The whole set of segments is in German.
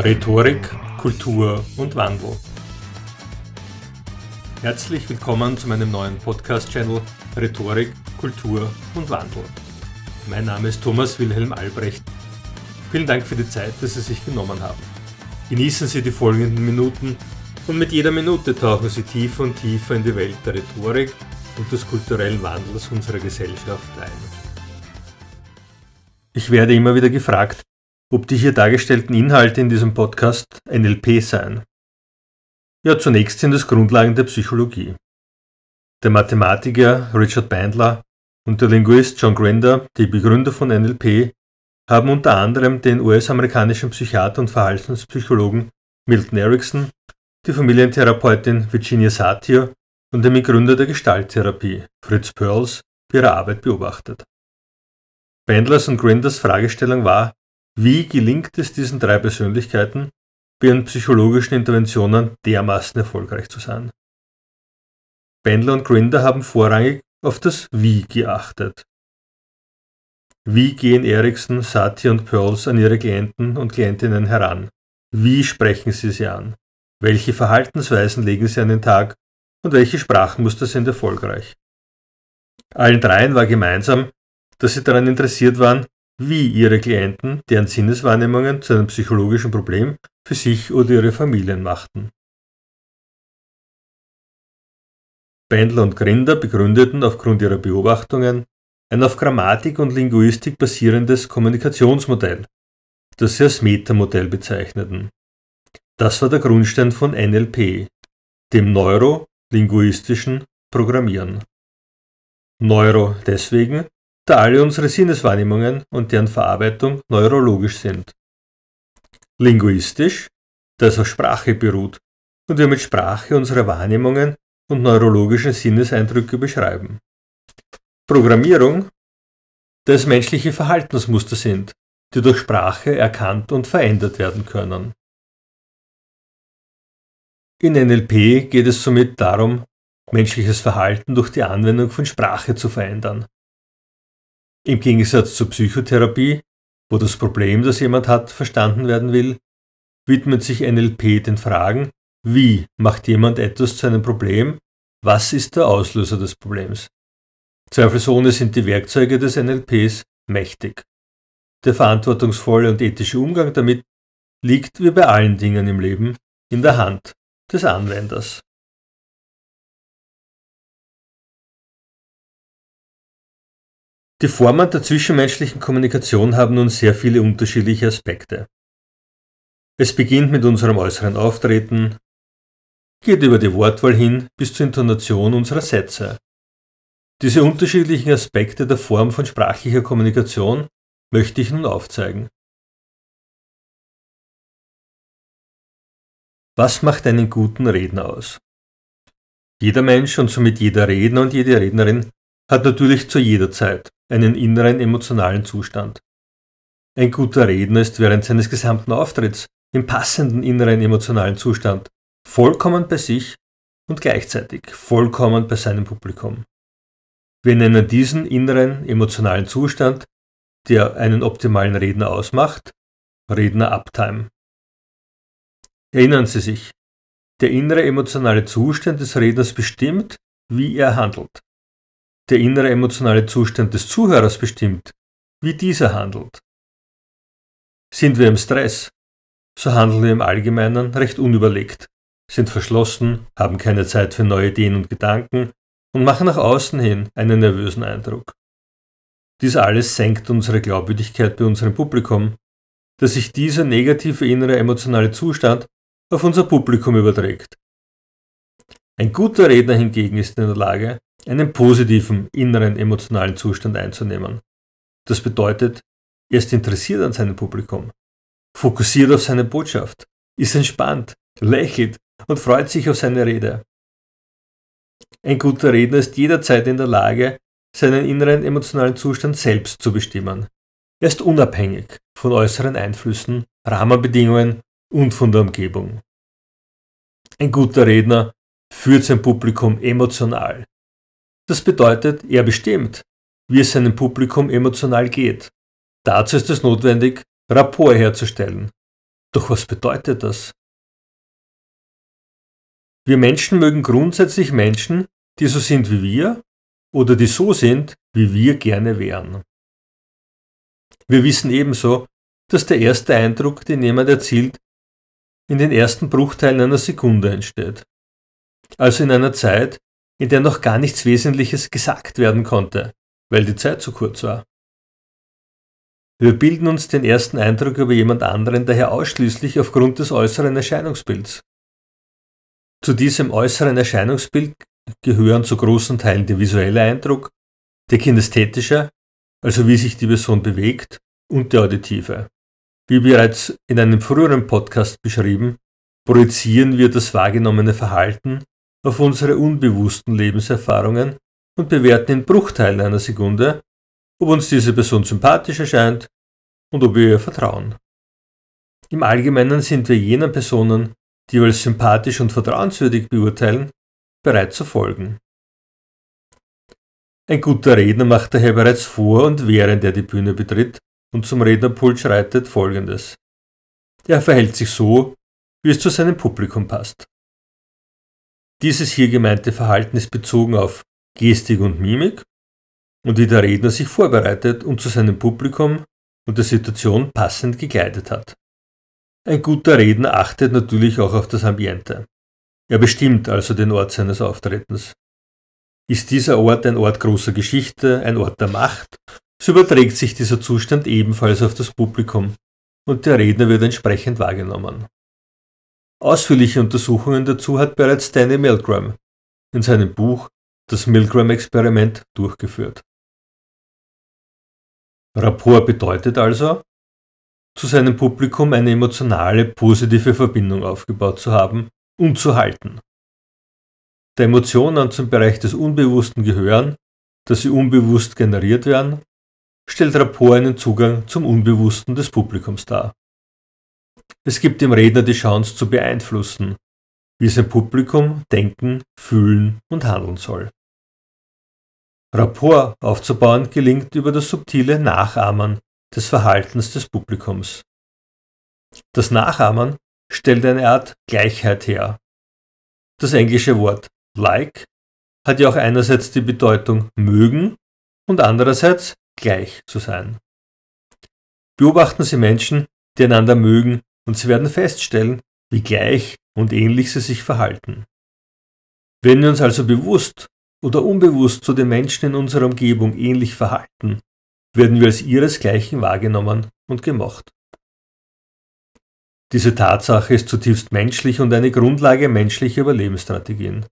Rhetorik, Kultur und Wandel. Herzlich willkommen zu meinem neuen Podcast-Channel Rhetorik, Kultur und Wandel. Mein Name ist Thomas Wilhelm Albrecht. Vielen Dank für die Zeit, dass Sie sich genommen haben. Genießen Sie die folgenden Minuten und mit jeder Minute tauchen Sie tiefer und tiefer in die Welt der Rhetorik und des kulturellen Wandels unserer Gesellschaft ein. Ich werde immer wieder gefragt, ob die hier dargestellten Inhalte in diesem Podcast NLP seien. Ja, zunächst sind es Grundlagen der Psychologie. Der Mathematiker Richard Bandler und der Linguist John Grinder, die Begründer von NLP, haben unter anderem den US-amerikanischen Psychiater und Verhaltenspsychologen Milton Erickson, die Familientherapeutin Virginia Satir und den Begründer der Gestalttherapie Fritz Perls bei ihrer Arbeit beobachtet. Bandlers und Grinders Fragestellung war, wie gelingt es diesen drei Persönlichkeiten, bei ihren psychologischen Interventionen dermaßen erfolgreich zu sein? Bendler und Grinder haben vorrangig auf das Wie geachtet. Wie gehen Ericsson, Satie und Pearls an ihre Klienten und Klientinnen heran? Wie sprechen sie sie an? Welche Verhaltensweisen legen sie an den Tag und welche Sprachmuster sind erfolgreich? Allen dreien war gemeinsam, dass sie daran interessiert waren, wie ihre Klienten deren Sinneswahrnehmungen zu einem psychologischen Problem für sich oder ihre Familien machten. Bendler und Grinder begründeten aufgrund ihrer Beobachtungen ein auf Grammatik und Linguistik basierendes Kommunikationsmodell, das sie als Metamodell bezeichneten. Das war der Grundstein von NLP, dem neurolinguistischen Programmieren. Neuro deswegen, da alle unsere Sinneswahrnehmungen und deren Verarbeitung neurologisch sind. Linguistisch, da es auf Sprache beruht und wir mit Sprache unsere Wahrnehmungen und neurologischen Sinneseindrücke beschreiben. Programmierung, da es menschliche Verhaltensmuster sind, die durch Sprache erkannt und verändert werden können. In NLP geht es somit darum, menschliches Verhalten durch die Anwendung von Sprache zu verändern. Im Gegensatz zur Psychotherapie, wo das Problem, das jemand hat, verstanden werden will, widmet sich NLP den Fragen, wie macht jemand etwas zu einem Problem, was ist der Auslöser des Problems. Zweifelsohne sind die Werkzeuge des NLPs mächtig. Der verantwortungsvolle und ethische Umgang damit liegt wie bei allen Dingen im Leben in der Hand des Anwenders. Die Formen der zwischenmenschlichen Kommunikation haben nun sehr viele unterschiedliche Aspekte. Es beginnt mit unserem äußeren Auftreten, geht über die Wortwahl hin bis zur Intonation unserer Sätze. Diese unterschiedlichen Aspekte der Form von sprachlicher Kommunikation möchte ich nun aufzeigen. Was macht einen guten Redner aus? Jeder Mensch und somit jeder Redner und jede Rednerin hat natürlich zu jeder Zeit einen inneren emotionalen Zustand. Ein guter Redner ist während seines gesamten Auftritts im passenden inneren emotionalen Zustand, vollkommen bei sich und gleichzeitig vollkommen bei seinem Publikum. Wir nennen diesen inneren emotionalen Zustand, der einen optimalen Redner ausmacht, Redner-Uptime. Erinnern Sie sich, der innere emotionale Zustand des Redners bestimmt, wie er handelt der innere emotionale Zustand des Zuhörers bestimmt, wie dieser handelt. Sind wir im Stress, so handeln wir im Allgemeinen recht unüberlegt, sind verschlossen, haben keine Zeit für neue Ideen und Gedanken und machen nach außen hin einen nervösen Eindruck. Dies alles senkt unsere Glaubwürdigkeit bei unserem Publikum, dass sich dieser negative innere emotionale Zustand auf unser Publikum überträgt. Ein guter Redner hingegen ist in der Lage, einen positiven inneren emotionalen Zustand einzunehmen. Das bedeutet, er ist interessiert an seinem Publikum, fokussiert auf seine Botschaft, ist entspannt, lächelt und freut sich auf seine Rede. Ein guter Redner ist jederzeit in der Lage, seinen inneren emotionalen Zustand selbst zu bestimmen. Er ist unabhängig von äußeren Einflüssen, Rahmenbedingungen und von der Umgebung. Ein guter Redner führt sein Publikum emotional, das bedeutet, er bestimmt, wie es seinem Publikum emotional geht. Dazu ist es notwendig, Rapport herzustellen. Doch was bedeutet das? Wir Menschen mögen grundsätzlich Menschen, die so sind wie wir oder die so sind, wie wir gerne wären. Wir wissen ebenso, dass der erste Eindruck, den jemand erzielt, in den ersten Bruchteilen einer Sekunde entsteht. Also in einer Zeit, in der noch gar nichts Wesentliches gesagt werden konnte, weil die Zeit zu kurz war. Wir bilden uns den ersten Eindruck über jemand anderen daher ausschließlich aufgrund des äußeren Erscheinungsbilds. Zu diesem äußeren Erscheinungsbild gehören zu großen Teilen der visuelle Eindruck, der kinästhetische, also wie sich die Person bewegt, und der auditive. Wie bereits in einem früheren Podcast beschrieben, projizieren wir das wahrgenommene Verhalten auf unsere unbewussten Lebenserfahrungen und bewerten in Bruchteilen einer Sekunde, ob uns diese Person sympathisch erscheint und ob wir ihr vertrauen. Im Allgemeinen sind wir jenen Personen, die wir als sympathisch und vertrauenswürdig beurteilen, bereit zu folgen. Ein guter Redner macht daher bereits vor und während er die Bühne betritt und zum Rednerpult schreitet folgendes. Er verhält sich so, wie es zu seinem Publikum passt. Dieses hier gemeinte Verhalten ist bezogen auf Gestik und Mimik und wie der Redner sich vorbereitet und zu seinem Publikum und der Situation passend gekleidet hat. Ein guter Redner achtet natürlich auch auf das Ambiente. Er bestimmt also den Ort seines Auftretens. Ist dieser Ort ein Ort großer Geschichte, ein Ort der Macht, so überträgt sich dieser Zustand ebenfalls auf das Publikum und der Redner wird entsprechend wahrgenommen. Ausführliche Untersuchungen dazu hat bereits Stanley Milgram in seinem Buch Das Milgram-Experiment durchgeführt. Rapport bedeutet also, zu seinem Publikum eine emotionale, positive Verbindung aufgebaut zu haben und zu halten. Da Emotionen zum Bereich des Unbewussten gehören, dass sie unbewusst generiert werden, stellt Rapport einen Zugang zum Unbewussten des Publikums dar. Es gibt dem Redner die Chance zu beeinflussen, wie sein Publikum denken, fühlen und handeln soll. Rapport aufzubauen gelingt über das subtile Nachahmen des Verhaltens des Publikums. Das Nachahmen stellt eine Art Gleichheit her. Das englische Wort like hat ja auch einerseits die Bedeutung mögen und andererseits gleich zu sein. Beobachten Sie Menschen, die einander mögen, und Sie werden feststellen, wie gleich und ähnlich sie sich verhalten. Wenn wir uns also bewusst oder unbewusst zu den Menschen in unserer Umgebung ähnlich verhalten, werden wir als ihresgleichen wahrgenommen und gemocht. Diese Tatsache ist zutiefst menschlich und eine Grundlage menschlicher Überlebensstrategien.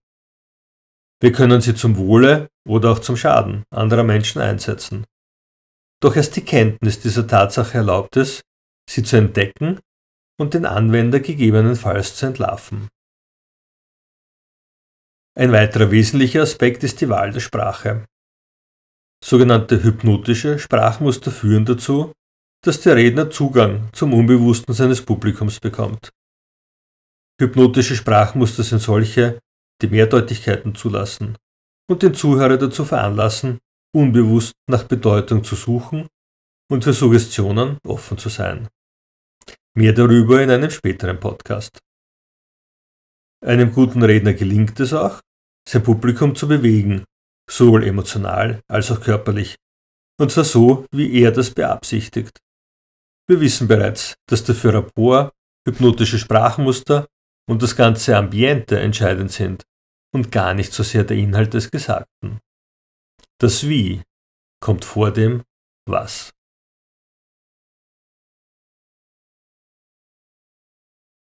Wir können sie zum Wohle oder auch zum Schaden anderer Menschen einsetzen. Doch erst die Kenntnis dieser Tatsache erlaubt es, sie zu entdecken und den Anwender gegebenenfalls zu entlarven. Ein weiterer wesentlicher Aspekt ist die Wahl der Sprache. Sogenannte hypnotische Sprachmuster führen dazu, dass der Redner Zugang zum Unbewussten seines Publikums bekommt. Hypnotische Sprachmuster sind solche, die Mehrdeutigkeiten zulassen und den Zuhörer dazu veranlassen, unbewusst nach Bedeutung zu suchen und für Suggestionen offen zu sein. Mehr darüber in einem späteren Podcast. Einem guten Redner gelingt es auch, sein Publikum zu bewegen, sowohl emotional als auch körperlich, und zwar so, wie er das beabsichtigt. Wir wissen bereits, dass dafür Rapport, hypnotische Sprachmuster und das ganze Ambiente entscheidend sind und gar nicht so sehr der Inhalt des Gesagten. Das Wie kommt vor dem Was.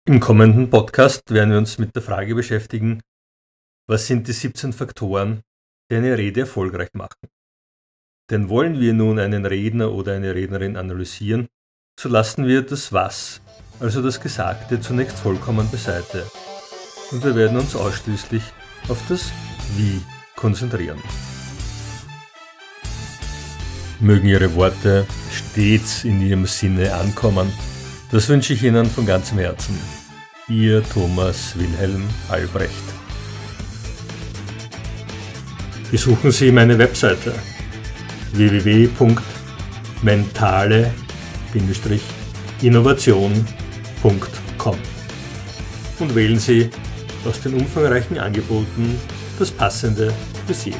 Im kommenden Podcast werden wir uns mit der Frage beschäftigen, was sind die 17 Faktoren, die eine Rede erfolgreich machen. Denn wollen wir nun einen Redner oder eine Rednerin analysieren, so lassen wir das Was, also das Gesagte, zunächst vollkommen beiseite. Und wir werden uns ausschließlich auf das Wie konzentrieren mögen Ihre Worte stets in Ihrem Sinne ankommen. Das wünsche ich Ihnen von ganzem Herzen. Ihr Thomas Wilhelm Albrecht. Besuchen Sie meine Webseite www.mentale-innovation.at und wählen Sie aus den umfangreichen Angeboten das passende für Sie.